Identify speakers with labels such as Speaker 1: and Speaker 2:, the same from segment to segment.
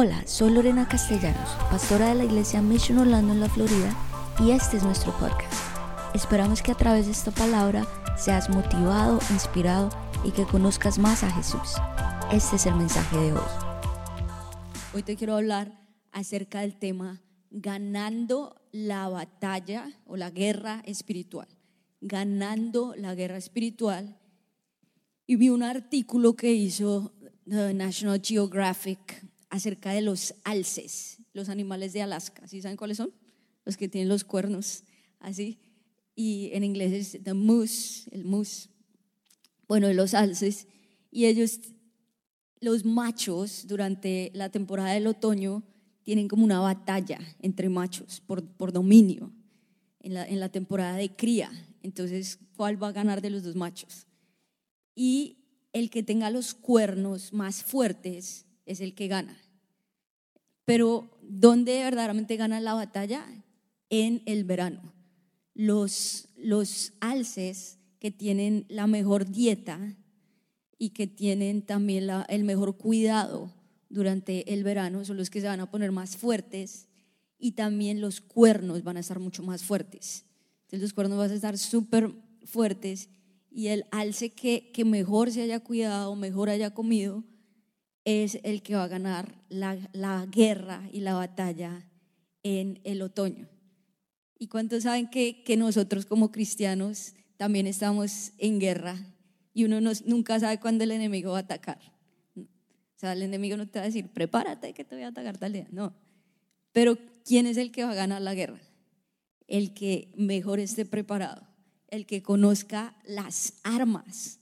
Speaker 1: Hola, soy Lorena Castellanos, pastora de la iglesia Mission Orlando en la Florida, y este es nuestro podcast. Esperamos que a través de esta palabra seas motivado, inspirado y que conozcas más a Jesús. Este es el mensaje de hoy.
Speaker 2: Hoy te quiero hablar acerca del tema ganando la batalla o la guerra espiritual. Ganando la guerra espiritual. Y vi un artículo que hizo The National Geographic acerca de los alces, los animales de Alaska. ¿Sí saben cuáles son? Los que tienen los cuernos así. Y en inglés es the moose, el moose. Bueno, los alces. Y ellos, los machos, durante la temporada del otoño, tienen como una batalla entre machos por, por dominio en la, en la temporada de cría. Entonces, ¿cuál va a ganar de los dos machos? Y el que tenga los cuernos más fuertes es el que gana. Pero ¿dónde verdaderamente gana la batalla? En el verano. Los, los alces que tienen la mejor dieta y que tienen también el mejor cuidado durante el verano son los que se van a poner más fuertes y también los cuernos van a estar mucho más fuertes. Entonces los cuernos van a estar súper fuertes y el alce que, que mejor se haya cuidado, mejor haya comido, es el que va a ganar la, guerra y la batalla en el otoño. ¿Y cuántos saben que, que nosotros como cristianos también estamos en guerra y uno nunca sabe cuándo el enemigo va a atacar? O sea, el enemigo no te va a decir, prepárate que te voy a atacar tal día. No. Pero ¿quién es el que va a ganar la guerra? El que mejor esté preparado, el que conozca las armas,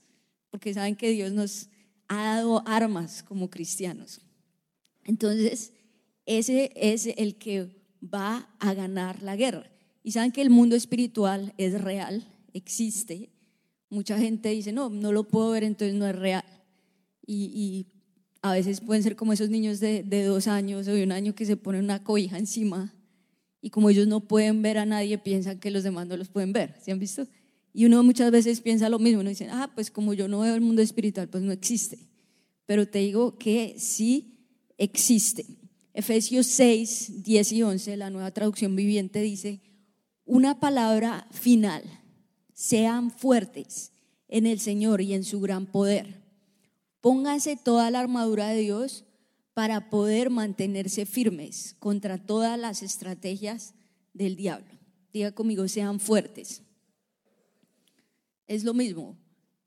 Speaker 2: porque saben que Dios nos, ha dado armas como cristianos. Entonces, ese es el que va a ganar la guerra. Y saben que el mundo espiritual es real, existe. Mucha gente dice, no, no lo puedo ver, entonces no es real. Y, a veces pueden ser como esos niños de, dos años o de un año que se ponen una cobija encima y como ellos no pueden ver a nadie, piensan que los demás no los pueden ver. ¿Se han visto? Y uno muchas veces piensa lo mismo, uno dice, ah, pues como yo no veo el mundo espiritual, pues no existe. Pero te digo que sí existe. Efesios 6, 10 y 11, la nueva traducción viviente dice, una palabra final, sean fuertes en el Señor y en su gran poder. Pónganse toda la armadura de Dios para poder mantenerse firmes contra todas las estrategias del diablo. Diga conmigo, sean fuertes es lo mismo.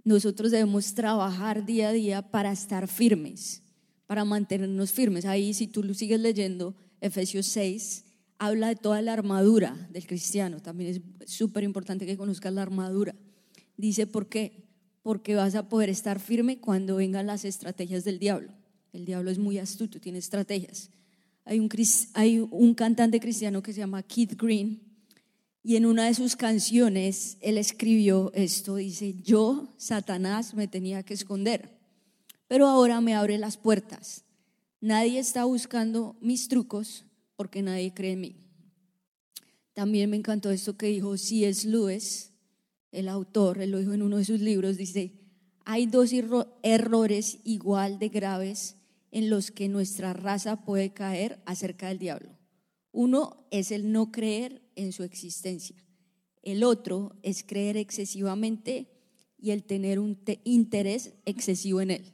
Speaker 2: Nosotros debemos trabajar día a día para estar firmes, para mantenernos firmes. Ahí, si tú lo sigues leyendo, Efesios 6 habla de toda la armadura del cristiano. También es súper importante que conozcas la armadura. Dice, ¿por qué? Porque vas a poder estar firme cuando vengan las estrategias del diablo. El diablo es muy astuto, tiene estrategias. Hay un, hay un cantante cristiano que se llama Keith Green y en una de sus canciones él escribió esto, dice, yo, Satanás, me tenía que esconder, pero ahora me abre las puertas. Nadie está buscando mis trucos porque nadie cree en mí. También me encantó esto que dijo C.S. Lewis, el autor, él lo dijo en uno de sus libros, dice, hay dos errores igual de graves en los que nuestra raza puede caer acerca del diablo. Uno es el no creer en su existencia. El otro es creer excesivamente y el tener un interés excesivo en él.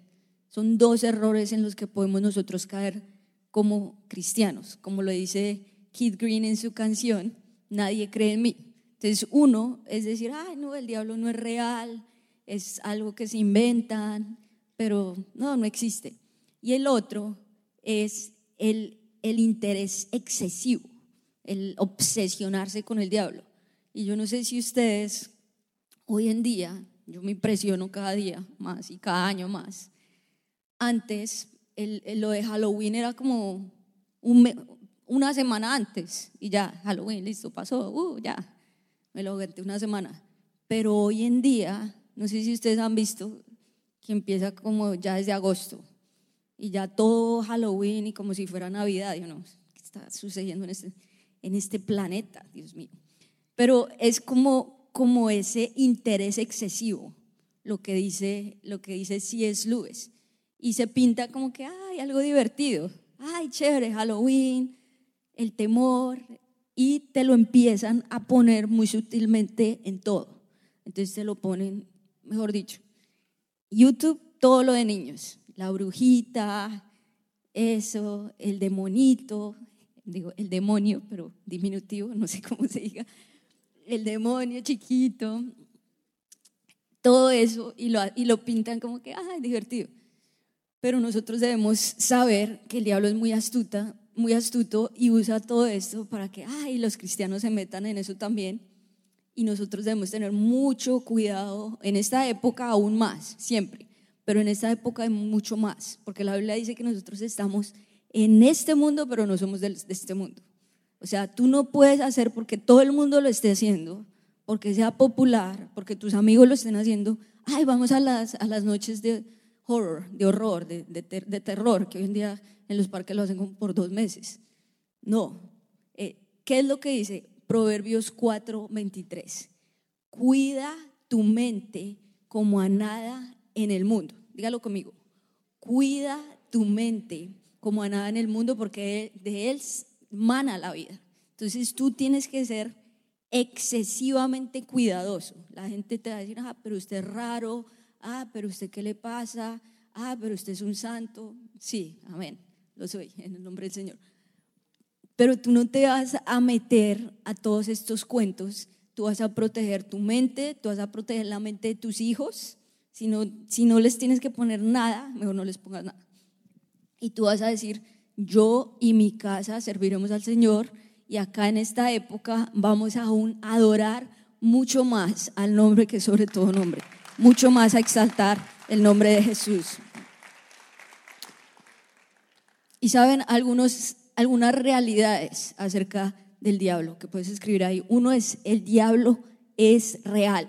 Speaker 2: Son dos errores en los que podemos nosotros caer como cristianos. Como lo dice Keith Green en su canción, nadie cree en mí. Entonces uno es decir, ay, no, el diablo no es real, es algo que se inventan, pero no, no existe. Y el otro es el el interés excesivo, el obsesionarse con el diablo. Y yo no sé si ustedes hoy en día, yo me impresiono cada día más y cada año más. Antes, el, lo de Halloween era como una semana antes y ya, Halloween, listo, pasó, uh, ya, me lo aguanté una semana. Pero hoy en día, no sé si ustedes han visto que empieza como ya desde agosto y ya todo Halloween y como si fuera Navidad, yo no, ¿qué está sucediendo en este, en este planeta, Dios mío? Pero es como, como ese interés excesivo, lo que dice, lo que dice C.S. Lewis, y se pinta como que hay algo divertido, ay, chévere, Halloween, el temor, y te lo empiezan a poner muy sutilmente en todo. Entonces te lo ponen, mejor dicho, YouTube, todo lo de niños, la brujita, eso, el demonito, digo, el demonio, pero diminutivo, no sé cómo se diga, el demonio chiquito, todo eso, y lo, y lo pintan como que, ah, divertido. Pero nosotros debemos saber que el diablo es muy astuta, muy astuto y usa todo esto para que, ay, los cristianos se metan en eso también. Y nosotros debemos tener mucho cuidado en esta época aún más, siempre, pero en esta época hay mucho más, porque la Biblia dice que nosotros estamos en este mundo, pero no somos de este mundo. O sea, tú no puedes hacer porque todo el mundo lo esté haciendo, porque sea popular, porque tus amigos lo estén haciendo. Ay, vamos a las, a las noches de horror, de horror, de, de, de terror, que hoy en día en los parques lo hacen por dos meses. No. Eh, ¿Qué es lo que dice Proverbios 4, 23? Cuida tu mente como a nada en el mundo. Dígalo conmigo. Cuida tu mente como a nada en el mundo porque de él mana la vida. Entonces tú tienes que ser excesivamente cuidadoso. La gente te va a decir, ah, pero usted es raro, ah, pero usted qué le pasa, ah, pero usted es un santo. Sí, amén, lo soy, en el nombre del Señor. Pero tú no te vas a meter a todos estos cuentos, tú vas a proteger tu mente, tú vas a proteger la mente de tus hijos. Si no, si no les tienes que poner nada, mejor no les pongas nada. Y tú vas a decir, yo y mi casa serviremos al Señor y acá en esta época vamos aún a adorar mucho más al nombre que sobre todo nombre, mucho más a exaltar el nombre de Jesús. Y saben algunas realidades acerca del diablo que puedes escribir ahí. Uno es, el diablo es real,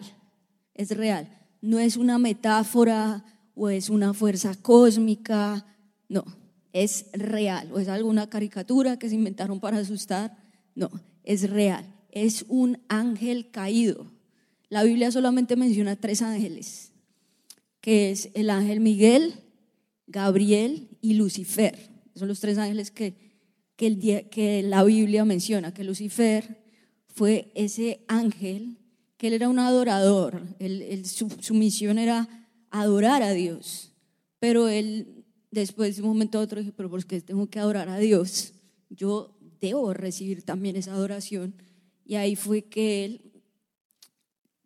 Speaker 2: es real. No es una metáfora o es una fuerza cósmica, no, es real. O es alguna caricatura que se inventaron para asustar, no, es real. Es un ángel caído. La Biblia solamente menciona tres ángeles, que es el ángel Miguel, Gabriel y Lucifer. Son los tres ángeles que, que, el, que la Biblia menciona, que Lucifer fue ese ángel, que él era un adorador, su, su, misión era adorar a Dios, pero él después de un momento a otro dije, pero ¿por qué tengo que adorar a Dios? Yo debo recibir también esa adoración. Y ahí fue que él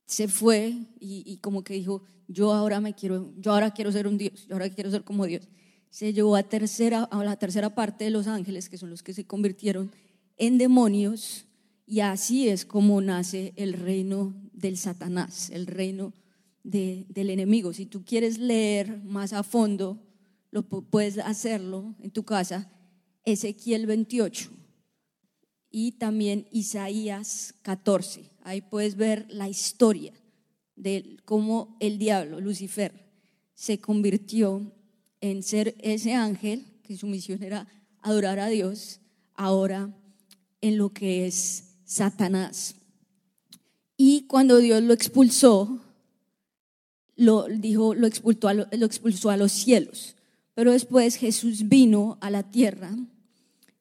Speaker 2: se fue y, y, como que dijo, yo ahora me quiero, yo ahora quiero ser un Dios, yo ahora quiero ser como Dios se llevó a, tercera, a la tercera parte de los ángeles, que son los que se convirtieron en demonios, y así es como nace el reino del Satanás, el reino del enemigo. Si tú quieres leer más a fondo, lo puedes hacerlo en tu casa, Ezequiel 28 y también Isaías 14. Ahí puedes ver la historia de cómo el diablo, Lucifer, se convirtió en ser ese ángel, que su misión era adorar a Dios, ahora en lo que es Satanás. Y cuando Dios lo expulsó, lo, dijo, lo, expulsó a lo, expulsó a los cielos. Pero después Jesús vino a la tierra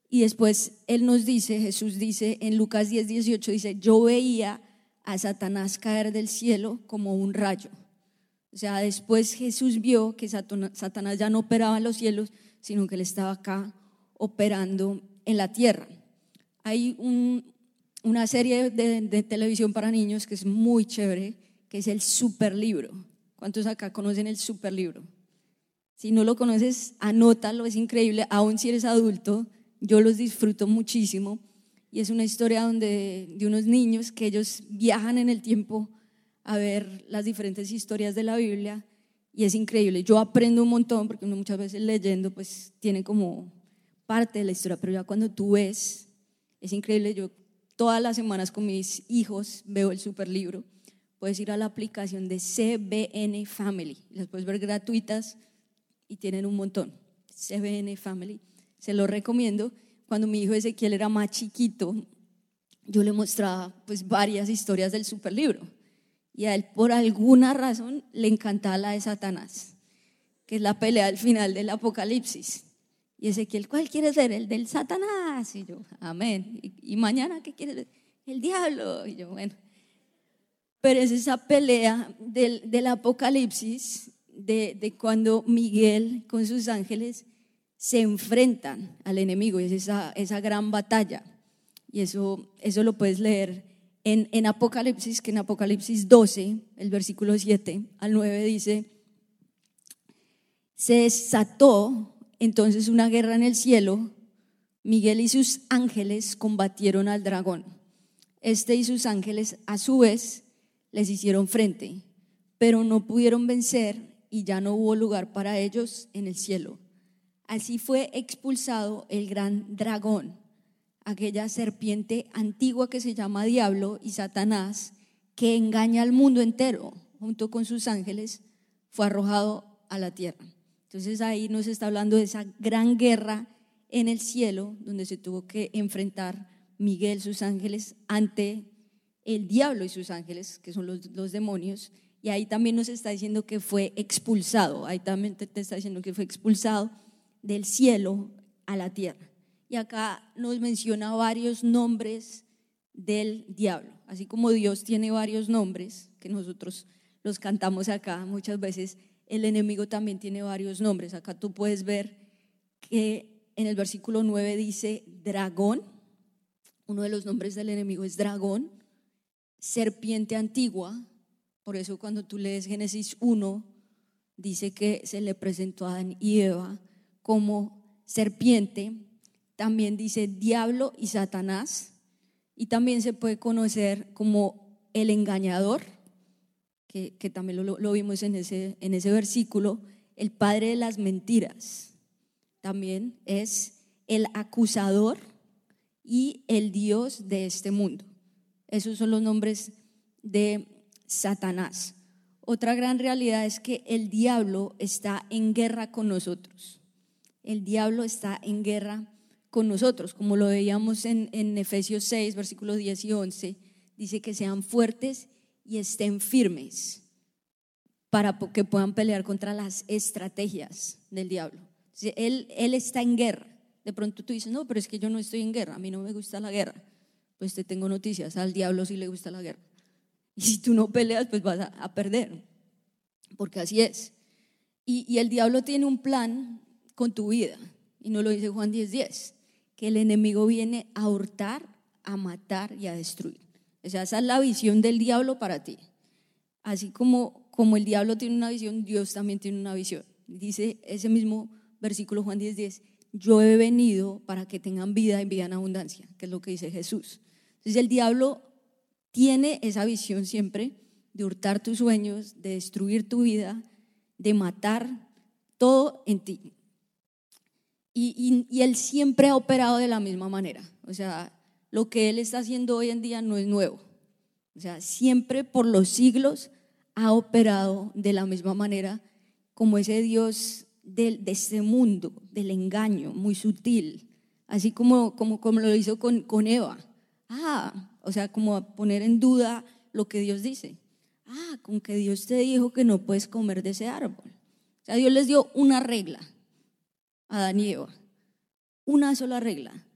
Speaker 2: y después Él nos dice, Jesús dice en Lucas 10, 18, dice, yo veía a Satanás caer del cielo como un rayo. O sea, después Jesús vio que Satanás ya no operaba en los cielos, sino que él estaba acá operando en la tierra. Hay una serie de, televisión para niños que es muy chévere, que es el Superlibro. ¿Cuántos acá conocen el Superlibro? Si no lo conoces, anótalo, es increíble, aún si eres adulto, yo los disfruto muchísimo. Y es una historia donde, de unos niños que ellos viajan en el tiempo a ver las diferentes historias de la Biblia y es increíble. Yo aprendo un montón porque uno muchas veces leyendo pues tiene como parte de la historia, pero ya cuando tú ves, es increíble. Yo todas las semanas con mis hijos veo el super libro. Puedes ir a la aplicación de CBN Family, las puedes ver gratuitas y tienen un montón. CBN Family, se lo recomiendo. Cuando mi hijo Ezequiel era más chiquito, yo le mostraba pues varias historias del super libro y a él por alguna razón le encantaba la de Satanás, que es la pelea al final del Apocalipsis. Y Ezequiel, ¿cuál quieres ser? El del Satanás. Y yo, amén. ¿Y, mañana qué quieres ver? El diablo. Y yo, bueno. Pero es esa pelea del, del Apocalipsis, de, cuando Miguel con sus ángeles se enfrentan al enemigo. Es esa, esa gran batalla. Y eso, eso lo puedes leer en, en Apocalipsis, que en Apocalipsis 12, el versículo 7 al 9 dice, se desató entonces una guerra en el cielo, Miguel y sus ángeles combatieron al dragón. Este y sus ángeles a su vez les hicieron frente, pero no pudieron vencer y ya no hubo lugar para ellos en el cielo. Así fue expulsado el gran dragón, aquella serpiente antigua que se llama Diablo y Satanás, que engaña al mundo entero, junto con sus ángeles, fue arrojado a la tierra. Entonces ahí nos está hablando de esa gran guerra en el cielo, donde se tuvo que enfrentar Miguel, sus ángeles, ante el diablo y sus ángeles, que son los, demonios. Y ahí también nos está diciendo que fue expulsado, ahí también te, está diciendo que fue expulsado del cielo a la tierra. Y acá nos menciona varios nombres del diablo. Así como Dios tiene varios nombres, que nosotros los cantamos acá muchas veces, el enemigo también tiene varios nombres. Acá tú puedes ver que en el versículo 9 dice dragón, uno de los nombres del enemigo es dragón, serpiente antigua, por eso cuando tú lees Génesis 1, dice que se le presentó a Adán y Eva como serpiente, también dice diablo y Satanás, y también se puede conocer como el engañador, que, también lo, vimos en ese, en ese versículo, el padre de las mentiras. También es el acusador y el Dios de este mundo. Esos son los nombres de Satanás. Otra gran realidad es que el diablo está en guerra con nosotros. El diablo está en guerra con nosotros, como lo veíamos en, en Efesios 6, versículos 10 y 11. Dice que sean fuertes y estén firmes para que puedan pelear contra las estrategias del diablo. Él, él está en guerra. De pronto tú dices, no, pero es que yo no estoy en guerra, a mí no me gusta la guerra. Pues te tengo noticias, al diablo sí le gusta la guerra. Y si tú no peleas, pues vas a, perder, porque así es. Y, y, el diablo tiene un plan con tu vida, y no lo dice Juan 10:10, 10, que el enemigo viene a hurtar, a matar y a destruir. O esa es la visión del diablo para ti. Así como, como el diablo tiene una visión, Dios también tiene una visión. Dice ese mismo versículo Juan 10:10, 10, yo he venido para que tengan vida y vida en abundancia, que es lo que dice Jesús. Entonces el diablo tiene esa visión siempre de hurtar tus sueños, de destruir tu vida, de matar todo en ti. Y, y, y él siempre ha operado de la misma manera. O sea, lo que Él está haciendo hoy en día no es nuevo. O sea, siempre por los siglos ha operado de la misma manera como ese Dios de, de este mundo, del engaño, muy sutil, así como, como, como lo hizo con, con Eva. Ah, o sea, como poner en duda lo que Dios dice. Ah, con que Dios te dijo que no puedes comer de ese árbol. O sea, Dios les dio una regla a Adán y Eva, una sola regla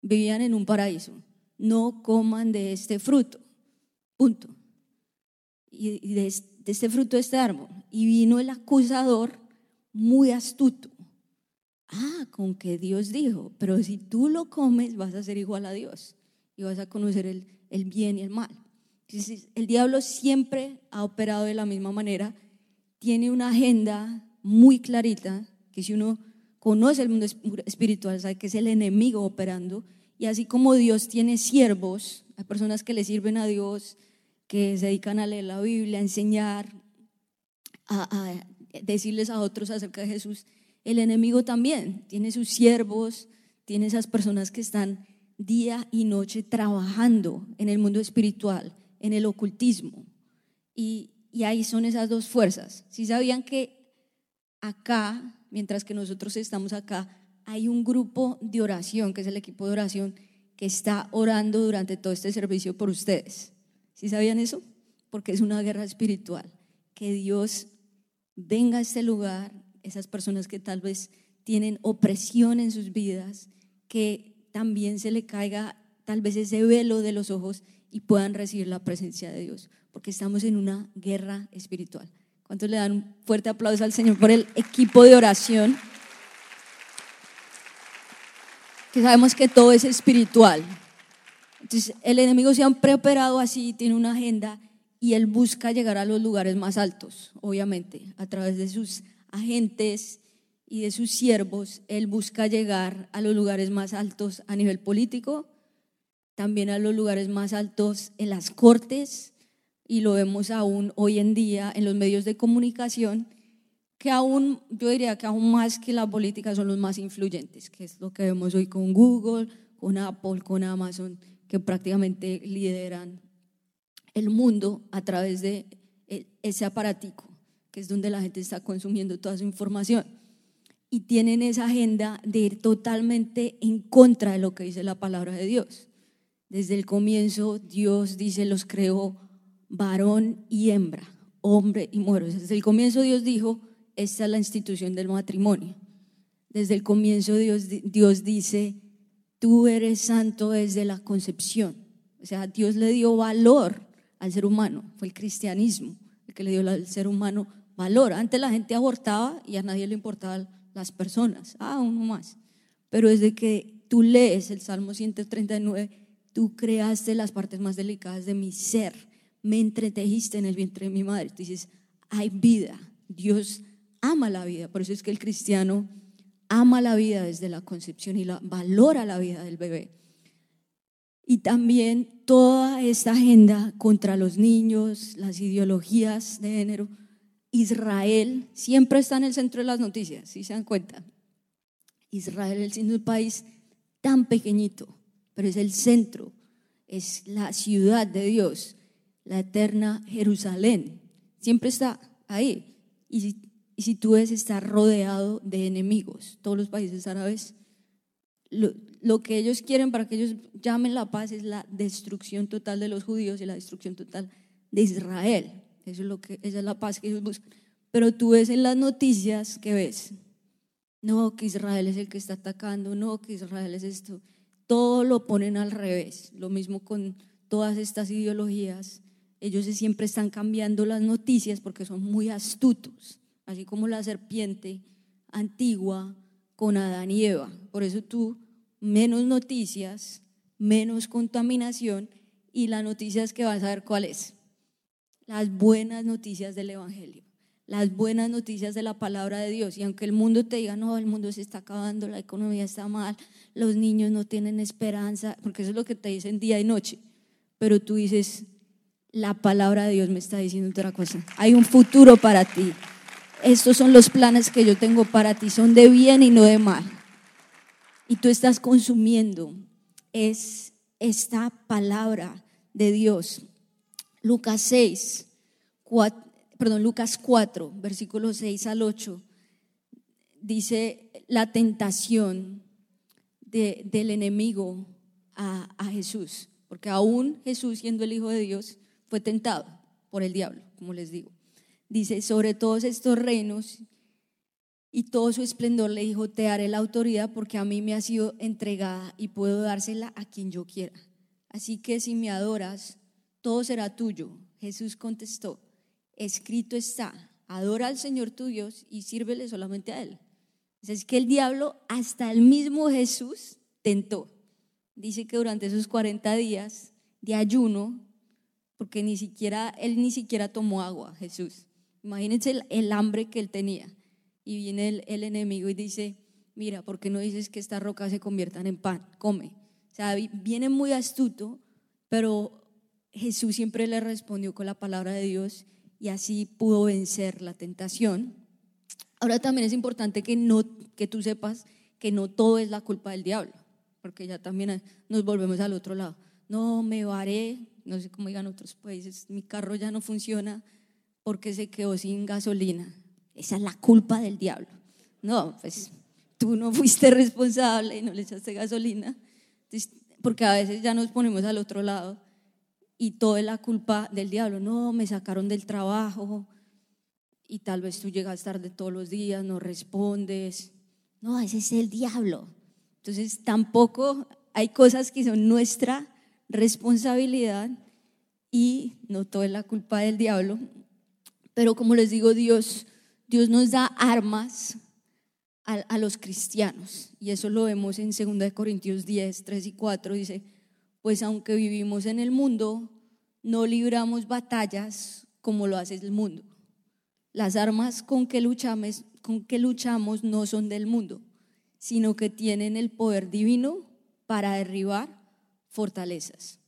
Speaker 2: vivían en un paraíso. No coman de este fruto. Punto. Y de este fruto de este árbol. Y vino el acusador muy astuto. Ah, con que Dios dijo, pero si tú lo comes vas a ser igual a Dios y vas a conocer el, el bien y el mal. Entonces, el diablo siempre ha operado de la misma manera, tiene una agenda muy clarita, que si uno conoce el mundo espiritual, sabe que es el enemigo operando. Y así como Dios tiene siervos, hay personas que le sirven a Dios, que se dedican a leer la Biblia, a enseñar, a, decirles a otros acerca de Jesús. El enemigo también tiene sus siervos, tiene esas personas que están día y noche trabajando en el mundo espiritual, en el ocultismo. Y, y ahí son esas dos fuerzas. Si sabían que acá mientras que nosotros estamos acá, hay un grupo de oración, que es el equipo de oración, que está orando durante todo este servicio por ustedes. ¿Sí sabían eso? Porque es una guerra espiritual. Que Dios venga a este lugar, esas personas que tal vez tienen opresión en sus vidas, que también se le caiga tal vez ese velo de los ojos y puedan recibir la presencia de Dios, porque estamos en una guerra espiritual. ¿Cuántos le dan un fuerte aplauso al Señor por el equipo de oración? Que sabemos que todo es espiritual. Entonces, el enemigo se ha preparado así, tiene una agenda y él busca llegar a los lugares más altos, obviamente, a través de sus agentes y de sus siervos. Él busca llegar a los lugares más altos a nivel político, también a los lugares más altos en las cortes, y lo vemos aún hoy en día en los medios de comunicación, que aún, yo diría que aún más que la política son los más influyentes, que es lo que vemos hoy con Google, con Apple, con Amazon, que prácticamente lideran el mundo a través de ese aparatico, que es donde la gente está consumiendo toda su información. Y tienen esa agenda de ir totalmente en contra de lo que dice la palabra de Dios. Desde el comienzo Dios dice, los creó varón y hembra, hombre y mujer. Desde el comienzo Dios dijo, esta es la institución del matrimonio. Desde el comienzo Dios, Dios dice, tú eres santo desde la concepción. O sea, Dios le dio valor al ser humano, fue el cristianismo el que le dio al ser humano valor. Antes la gente abortaba y a nadie le importaban las personas, ah, uno más. Pero desde que tú lees el Salmo 139, tú creaste las partes más delicadas de mi ser, me entretejiste en el vientre de mi madre. Tú dices, hay vida, Dios ama la vida, por eso es que el cristiano ama la vida desde la concepción y la, valora la vida del bebé. Y también toda esta agenda contra los niños, las ideologías de género, Israel siempre está en el centro de las noticias, si se dan cuenta. Israel es un país tan pequeñito, pero es el centro, es la ciudad de Dios, la eterna Jerusalén. Siempre está ahí. Y si, tú ves, está rodeado de enemigos. Todos los países árabes, lo, que ellos quieren para que ellos llamen la paz es la destrucción total de los judíos y la destrucción total de Israel. Eso es lo que, esa es la paz que ellos buscan. Pero tú ves en las noticias que ves, no, que Israel es el que está atacando, no, que Israel es esto todo lo ponen al revés. Lo mismo con todas estas ideologías. Ellos siempre están cambiando las noticias porque son muy astutos, así como la serpiente antigua con Adán y Eva. Por eso tú, menos noticias, menos contaminación y la noticia es que vas a ver cuál es. Las buenas noticias del Evangelio las buenas noticias de la palabra de Dios. Y aunque el mundo te diga, no, el mundo se está acabando, la economía está mal, los niños no tienen esperanza, porque eso es lo que te dicen día y noche. Pero tú dices, la palabra de Dios me está diciendo otra cosa. Hay un futuro para ti. Estos son los planes que yo tengo para ti, son de bien y no de mal. Y tú estás consumiendo es esta palabra de Dios. Lucas 6, 4, perdón, Lucas 4, versículos 6 al 8, dice la tentación del enemigo a, a Jesús, porque aún Jesús, siendo el Hijo de Dios, fue tentado por el diablo, como les digo. Dice, sobre todos estos reinos y todo su esplendor le dijo, te haré la autoridad porque a mí me ha sido entregada y puedo dársela a quien yo quiera. Así que si me adoras, todo será tuyo. Jesús contestó, escrito está, adora al Señor tu Dios y sírvele solamente a Él. Es que el diablo, hasta el mismo Jesús, tentó. Dice que durante esos 40 días de ayuno, porque ni siquiera, él ni siquiera tomó agua, Jesús. Imagínense el, hambre que él tenía. Y viene el, el, enemigo y dice, mira, ¿por qué no dices que estas rocas se conviertan en pan? Come. O sea, viene muy astuto, pero Jesús siempre le respondió con la palabra de Dios y así pudo vencer la tentación. Ahora también es importante que, no, que tú sepas que no todo es la culpa del diablo, porque ya también nos volvemos al otro lado. No, me varé, no sé cómo digan otros países, mi carro ya no funciona porque se quedó sin gasolina. Esa es la culpa del diablo. No, pues tú no fuiste responsable y no le echaste gasolina, porque a veces ya nos ponemos al otro lado y todo es la culpa del diablo. No, me sacaron del trabajo y tal vez tú llegas tarde todos los días, no respondes, No, ese es el diablo. Entonces tampoco hay cosas que son nuestra responsabilidad y no todo es la culpa del diablo. Pero como les digo, Dios, Dios nos da armas a, a los cristianos. Y eso lo vemos en 2 Corintios 10, 3 y 4. Dice, pues aunque vivimos en el mundo, no libramos batallas como lo hace el mundo. Las armas con que luchamos, con que luchamos no son del mundo, sino que tienen el poder divino para derribar fortalezas.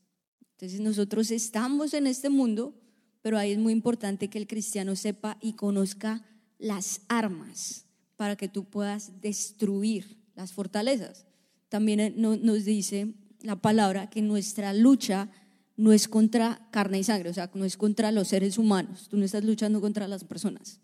Speaker 2: Entonces nosotros estamos en este mundo, pero ahí es muy importante que el cristiano sepa y conozca las armas para que tú puedas destruir las fortalezas. También nos dice la palabra que nuestra lucha no es contra carne y sangre, o sea, no es contra los seres humanos, tú no estás luchando contra las personas,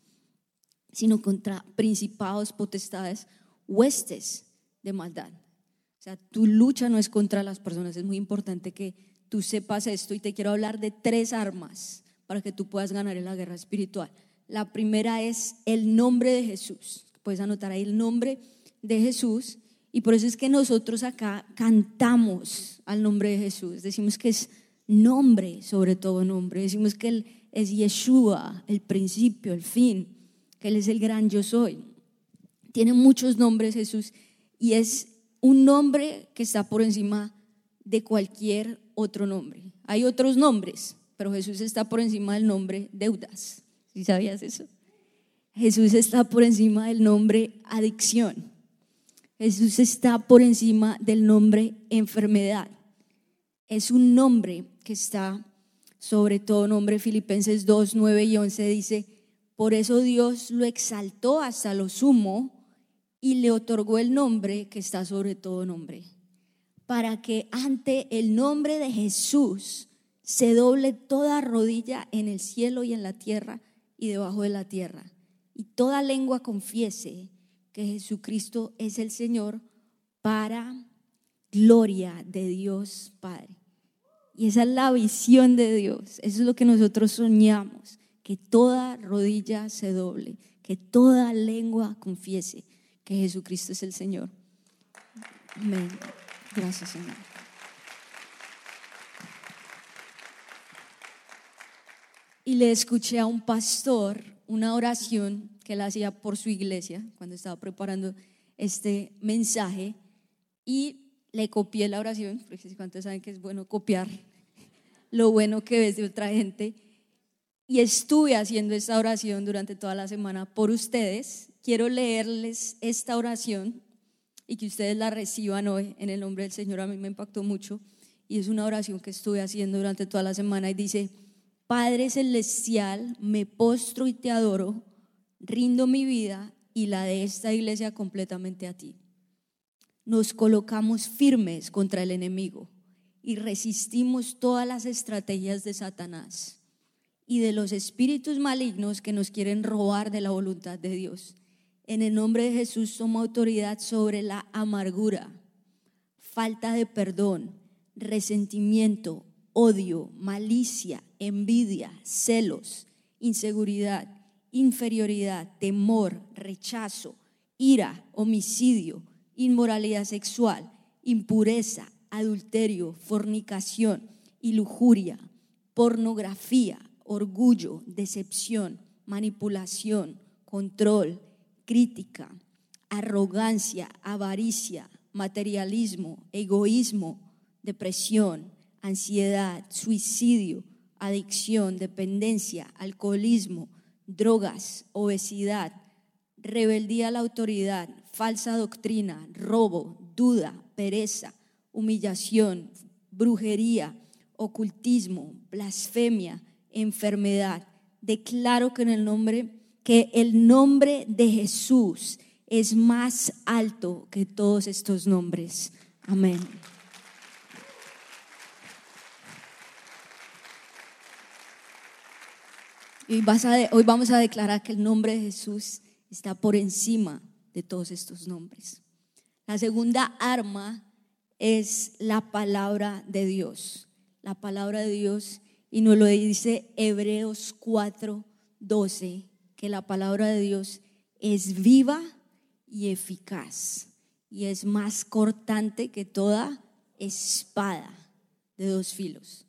Speaker 2: sino contra principados, potestades, huestes de maldad. O sea, tu lucha no es contra las personas, es muy importante que tú sepas esto y te quiero hablar de tres armas para que tú puedas ganar en la guerra espiritual. La primera es el nombre de Jesús. Puedes anotar ahí el nombre de Jesús y por eso es que nosotros acá cantamos al nombre de Jesús. Decimos que es nombre sobre todo nombre. Decimos que Él es Yeshua, el principio, el fin, que Él es el gran yo soy. Tiene muchos nombres Jesús y es un nombre que está por encima de cualquier otro nombre. Hay otros nombres, pero Jesús está por encima del nombre deudas. ¿Sí sabías eso? Jesús está por encima del nombre adicción. Jesús está por encima del nombre enfermedad. Es un nombre está sobre todo nombre. Filipenses 2, 9 y 11 dice, por eso Dios lo exaltó hasta lo sumo y le otorgó el nombre que está sobre todo nombre, para que ante el nombre de Jesús se doble toda rodilla en el cielo y en la tierra y debajo de la tierra, y toda lengua confiese que Jesucristo es el Señor para gloria de Dios Padre. Y esa es la visión de Dios, eso es lo que nosotros soñamos, que toda rodilla se doble, que toda lengua confiese que Jesucristo es el Señor. Amén. Gracias, Señor. Y le escuché a un pastor una oración que él hacía por su iglesia cuando estaba preparando este mensaje y le copié la oración, porque cuántos saben que es bueno copiar lo bueno que ves de otra gente. Y estuve haciendo esta oración durante toda la semana por ustedes. Quiero leerles esta oración y que ustedes la reciban hoy en el nombre del Señor. A mí me impactó mucho y es una oración que estuve haciendo durante toda la semana y dice, Padre Celestial, me postro y te adoro rindo mi vida y la de esta iglesia completamente a ti. Nos colocamos firmes contra el enemigo y resistimos todas las estrategias de Satanás y de los espíritus malignos que nos quieren robar de la voluntad de Dios. En el nombre de Jesús tomo autoridad sobre la amargura, falta de perdón, resentimiento, odio, malicia, envidia, celos, inseguridad inferioridad, temor, rechazo, ira, homicidio, inmoralidad sexual, impureza, adulterio, fornicación y lujuria, pornografía, orgullo, decepción, manipulación, control, crítica, arrogancia, avaricia, materialismo, egoísmo, depresión, ansiedad, suicidio, adicción, dependencia, alcoholismo, drogas, obesidad, rebeldía a la autoridad, falsa doctrina, robo, duda, pereza, humillación, brujería, ocultismo, blasfemia, enfermedad. Declaro que en el nombre que el nombre de Jesús es más alto que todos estos nombres. Amén. Y hoy vamos a declarar que el nombre de Jesús está por encima de todos estos nombres. La segunda arma es la palabra de Dios. La palabra de Dios, y nos lo dice Hebreos 4, 12, que la palabra de Dios es viva y eficaz y es más cortante que toda espada de dos filos.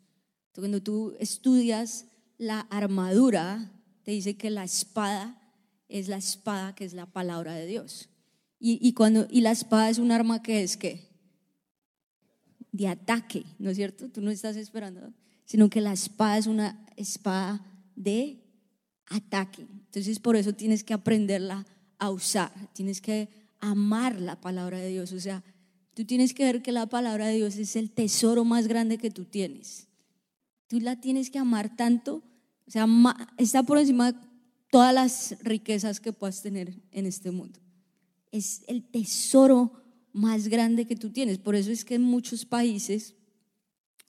Speaker 2: Entonces, cuando tú estudias la armadura, te dice que la espada es la espada que es la palabra de Dios. Y, cuando, y la espada es un arma que es que de ataque, ¿no es cierto? Tú no estás esperando, sino que la espada es una espada de ataque. Entonces por eso tienes que aprenderla a usar, tienes que amar la palabra de Dios. O sea, tú tienes que ver que la palabra de Dios es el tesoro más grande que tú tienes. Tú la tienes que amar tanto, o sea, está por encima de todas las riquezas que puedas tener en este mundo es el tesoro más grande que tú tienes. Por eso es que en muchos países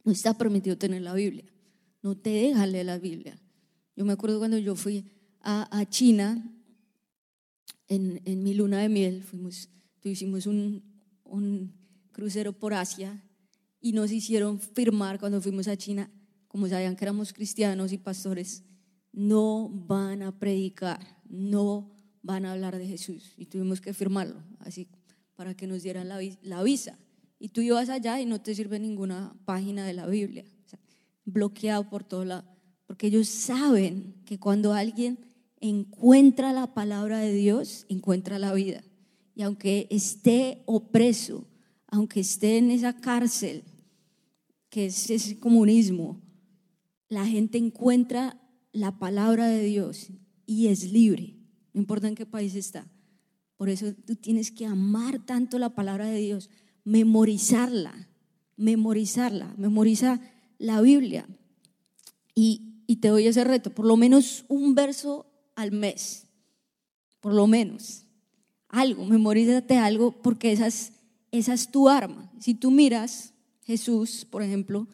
Speaker 2: no está permitido tener la Biblia. No te dejan leer la Biblia. Yo me acuerdo cuando yo fui a, China, en, mi luna de miel, fuimos, hicimos un, un crucero por Asia y nos hicieron firmar cuando fuimos a China, como sabían que éramos cristianos y pastores, no van a predicar, no van a hablar de Jesús y tuvimos que firmarlo, así para que nos dieran la, visa. Y tú ibas allá y no te sirve ninguna página de la Biblia, bloqueado por todo lado, porque ellos saben que cuando alguien encuentra la palabra de Dios, encuentra la vida. Y aunque esté opreso, aunque esté en esa cárcel, que es ese comunismo, la gente encuentra la palabra de Dios y es libre no importa en qué país está. Por eso tú tienes que amar tanto la palabra de Dios, memorizarla, memorizarla, memoriza la Biblia. Y, te doy ese reto, por lo menos un verso al mes, por lo menos. Algo, memorízate algo porque esa es, esa es tu arma. Si tú miras Jesús, por ejemplo,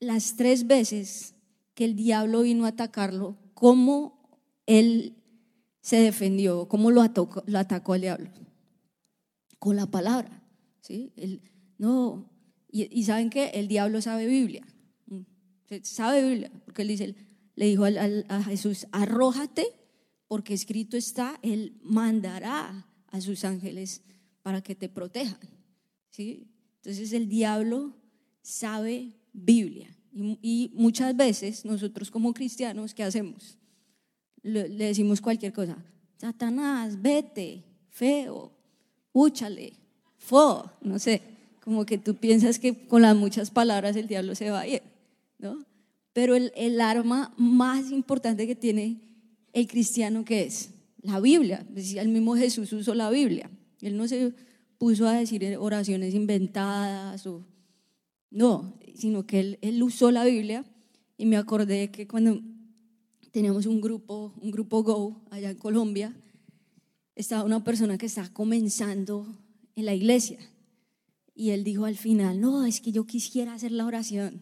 Speaker 2: las tres veces que el diablo vino a atacarlo, cómo él se defendió, cómo lo atacó, lo atacó diablo. Con la palabra. ¿sí? no, y, saben que el diablo sabe Biblia. Mm, sabe Biblia, porque él dice, le dijo a Jesús, arrójate, porque escrito está, él mandará a sus ángeles para que te protejan. ¿sí? Entonces el diablo sabe Biblia. y muchas veces nosotros como cristianos, ¿qué hacemos? Le, decimos cualquier cosa. Satanás, vete, feo, úchale, fo, no sé, como que tú piensas que con las muchas palabras el diablo se va a ir, ¿no? Pero el, el arma más importante que tiene el cristiano, que es? La Biblia. Decía el mismo Jesús usó la Biblia. Él no se puso a decir oraciones inventadas o no, sino que él, él usó la Biblia y me acordé que cuando teníamos un grupo, un grupo Go allá en Colombia, estaba una persona que estaba comenzando en la iglesia y él dijo al final, no, es que yo quisiera hacer la oración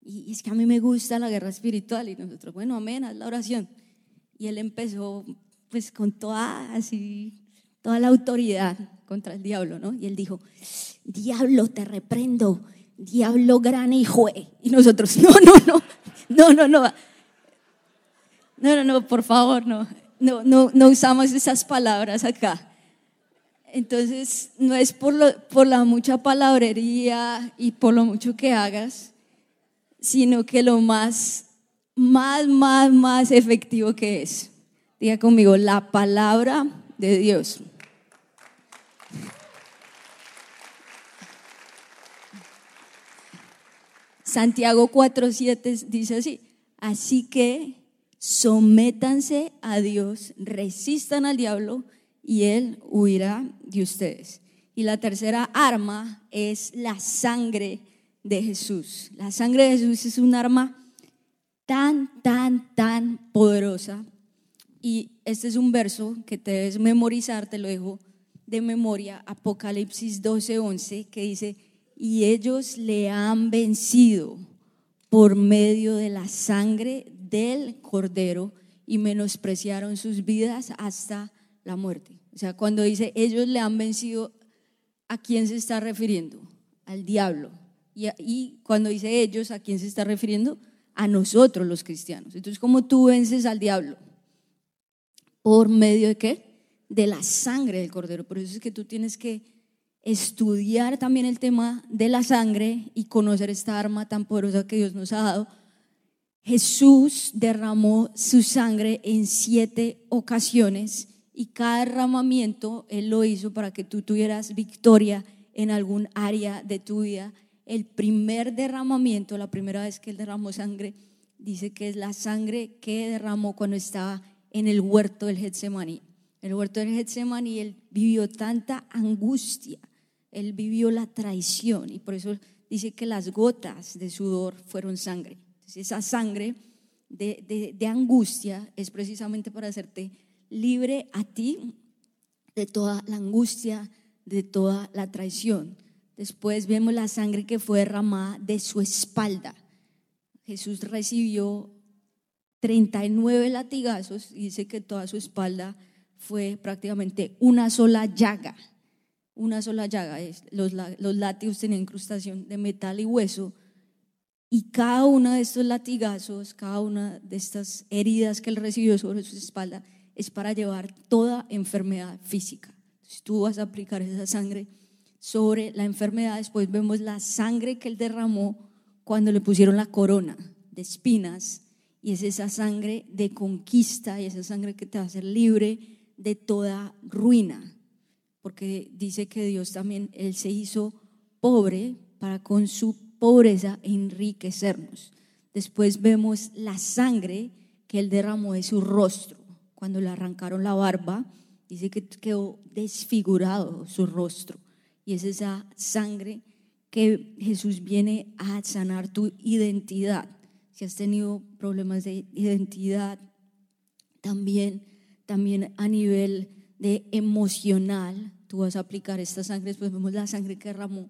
Speaker 2: y es que a mí me gusta la guerra espiritual y nosotros, bueno, amén, haz la oración. Y él empezó pues con toda así, toda la autoridad contra el diablo, ¿no? Y él dijo, diablo, te reprendo, diablo gran hijo. Y nosotros, no, no, no, no, no, no, no, no, no, por favor, no. No, no, no usamos esas palabras acá. Entonces, no es por, lo, por la mucha palabrería y por lo mucho que hagas, sino que lo más, más, más, más efectivo que es. Diga conmigo, la palabra de Dios. Santiago 4.7 dice así, así que sométanse a Dios, resistan al diablo y él huirá de ustedes. Y la tercera arma es la sangre de Jesús. La sangre de Jesús es un arma tan, tan, tan poderosa. Y este es un verso que te debes memorizar, te lo dejo de memoria, Apocalipsis 12, 11, que dice, y ellos le han vencido por medio de la sangre del Cordero y menospreciaron sus vidas hasta la muerte. O sea, cuando dice ellos le han vencido, ¿a quién se está refiriendo? Al diablo. Y, cuando dice ellos, ¿a quién se está refiriendo? A nosotros los cristianos. Entonces, ¿cómo tú vences al diablo? ¿Por medio de qué? de la sangre del cordero. Por eso es que tú tienes que estudiar también el tema de la sangre y conocer esta arma tan poderosa que Dios nos ha dado. Jesús derramó su sangre en siete ocasiones y cada derramamiento Él lo hizo para que tú tuvieras victoria en algún área de tu vida. El primer derramamiento, la primera vez que Él derramó sangre, dice que es la sangre que derramó cuando estaba en el huerto del Getsemaní. El huerto del Getsemaní Él vivió tanta angustia, Él vivió la traición y por eso dice que las gotas de sudor fueron sangre. Esa sangre de, de, de angustia es precisamente para hacerte libre a ti de toda la angustia, de toda la traición. Después vemos la sangre que fue derramada de su espalda. Jesús recibió 39 latigazos y dice que toda su espalda fue prácticamente una sola llaga. Una sola llaga. Los, los látigos tenían incrustación de metal y hueso. Y cada uno de estos latigazos, cada una de estas heridas que él recibió sobre su espalda, es para llevar toda enfermedad física. Si tú vas a aplicar esa sangre sobre la enfermedad, después vemos la sangre que él derramó cuando le pusieron la corona de espinas. Y es esa sangre de conquista y esa sangre que te va a hacer libre de toda ruina, porque dice que Dios también, Él se hizo pobre para con su pobreza enriquecernos. Después vemos la sangre que Él derramó de su rostro cuando le arrancaron la barba, dice que quedó desfigurado su rostro. Y es esa sangre que Jesús viene a sanar tu identidad. Si has tenido problemas de identidad, también, también a nivel de emocional, tú vas a aplicar esta sangre. Después vemos la sangre que derramó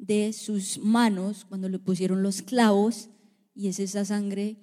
Speaker 2: de sus manos cuando le pusieron los clavos, y es esa sangre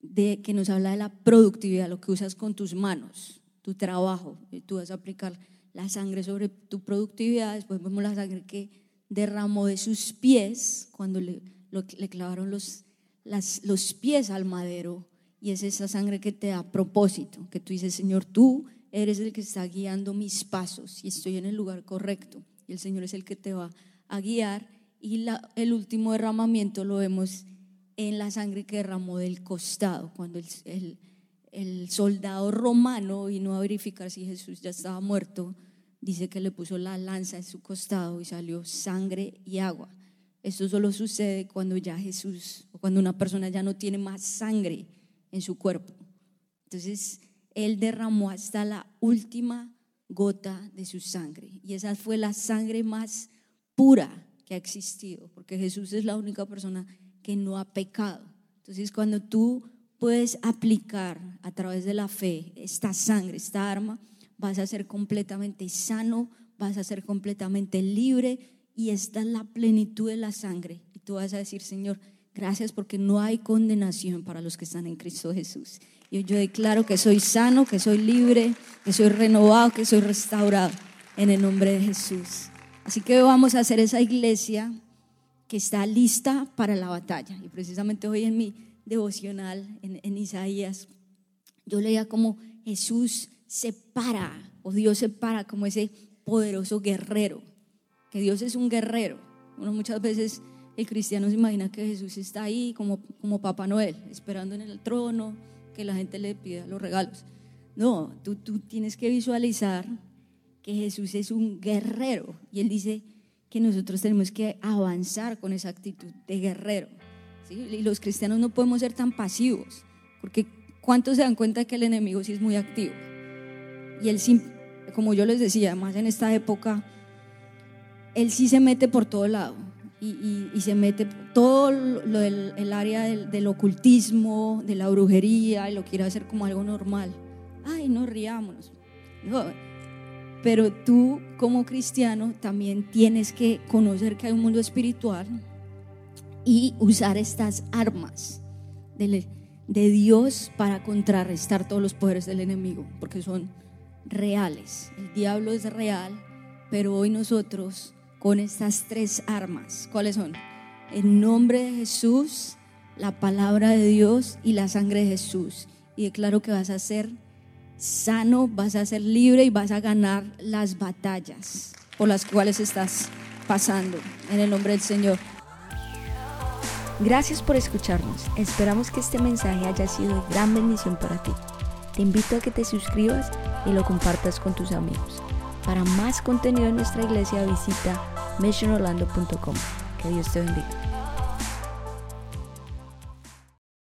Speaker 2: de, que nos habla de la productividad, lo que usas con tus manos, tu trabajo. Tú vas a aplicar la sangre sobre tu productividad. Después vemos la sangre que derramó de sus pies cuando le, le clavaron los, las, los pies al madero. Y es esa sangre que te da propósito, que tú dices, Señor, tú eres el que está guiando mis pasos y estoy en el lugar correcto. Y el Señor es el que te va a guiar. Y la, el último derramamiento lo vemos en la sangre que derramó del costado, cuando el, el, soldado romano vino a verificar si Jesús ya estaba muerto, dice que le puso la lanza en su costado y salió sangre y agua. Esto solo sucede cuando ya Jesús, o cuando una persona ya no tiene más sangre en su cuerpo. Entonces, Él derramó hasta la última gota de su sangre. Y esa fue la sangre más pura que ha existido, porque Jesús es la única persona que no ha pecado. Entonces, cuando tú puedes aplicar a través de la fe esta sangre, esta arma, vas a ser completamente sano, vas a ser completamente libre y esta es la plenitud de la sangre. Y tú vas a decir, Señor, gracias porque no hay condenación para los que están en Cristo Jesús. Y yo declaro que soy sano, que soy libre, que soy renovado, que soy restaurado en el nombre de Jesús. Así que vamos a hacer esa iglesia que está lista para la batalla. Y precisamente hoy en mi devocional en, Isaías, yo leía como Jesús se para, o Dios se para como ese poderoso guerrero, que Dios es un guerrero. Bueno, muchas veces el cristiano se imagina que Jesús está ahí como, como Papá Noel, esperando en el trono, que la gente le pida los regalos. No, tú, tú tienes que visualizar que Jesús es un guerrero. Y él dice, que nosotros tenemos que avanzar con esa actitud de guerrero. Y los cristianos no podemos ser tan pasivos, porque ¿cuántos se dan cuenta que el enemigo sí es muy activo? Y él, como yo les decía, más en esta época, él sí se mete por todo lado. Y, se mete todo lo del el área del, del, ocultismo, de la brujería, y lo quiere hacer como algo normal. Ay, no riámonos. No, pero tú como cristiano también tienes que conocer que hay un mundo espiritual y usar estas armas de, de Dios para contrarrestar todos los poderes del enemigo, porque son reales. El diablo es real, pero hoy nosotros con estas tres armas, ¿cuáles son? En nombre de Jesús, la palabra de Dios y la sangre de Jesús. Y declaro que vas a ser sano, vas a ser libre y vas a ganar las batallas por las cuales estás pasando. En el nombre del Señor.
Speaker 1: Gracias por escucharnos. Esperamos que este mensaje haya sido de gran bendición para ti. Te invito a que te suscribas y lo compartas con tus amigos. Para más contenido en nuestra iglesia visita missionorlando.com. Que Dios te bendiga.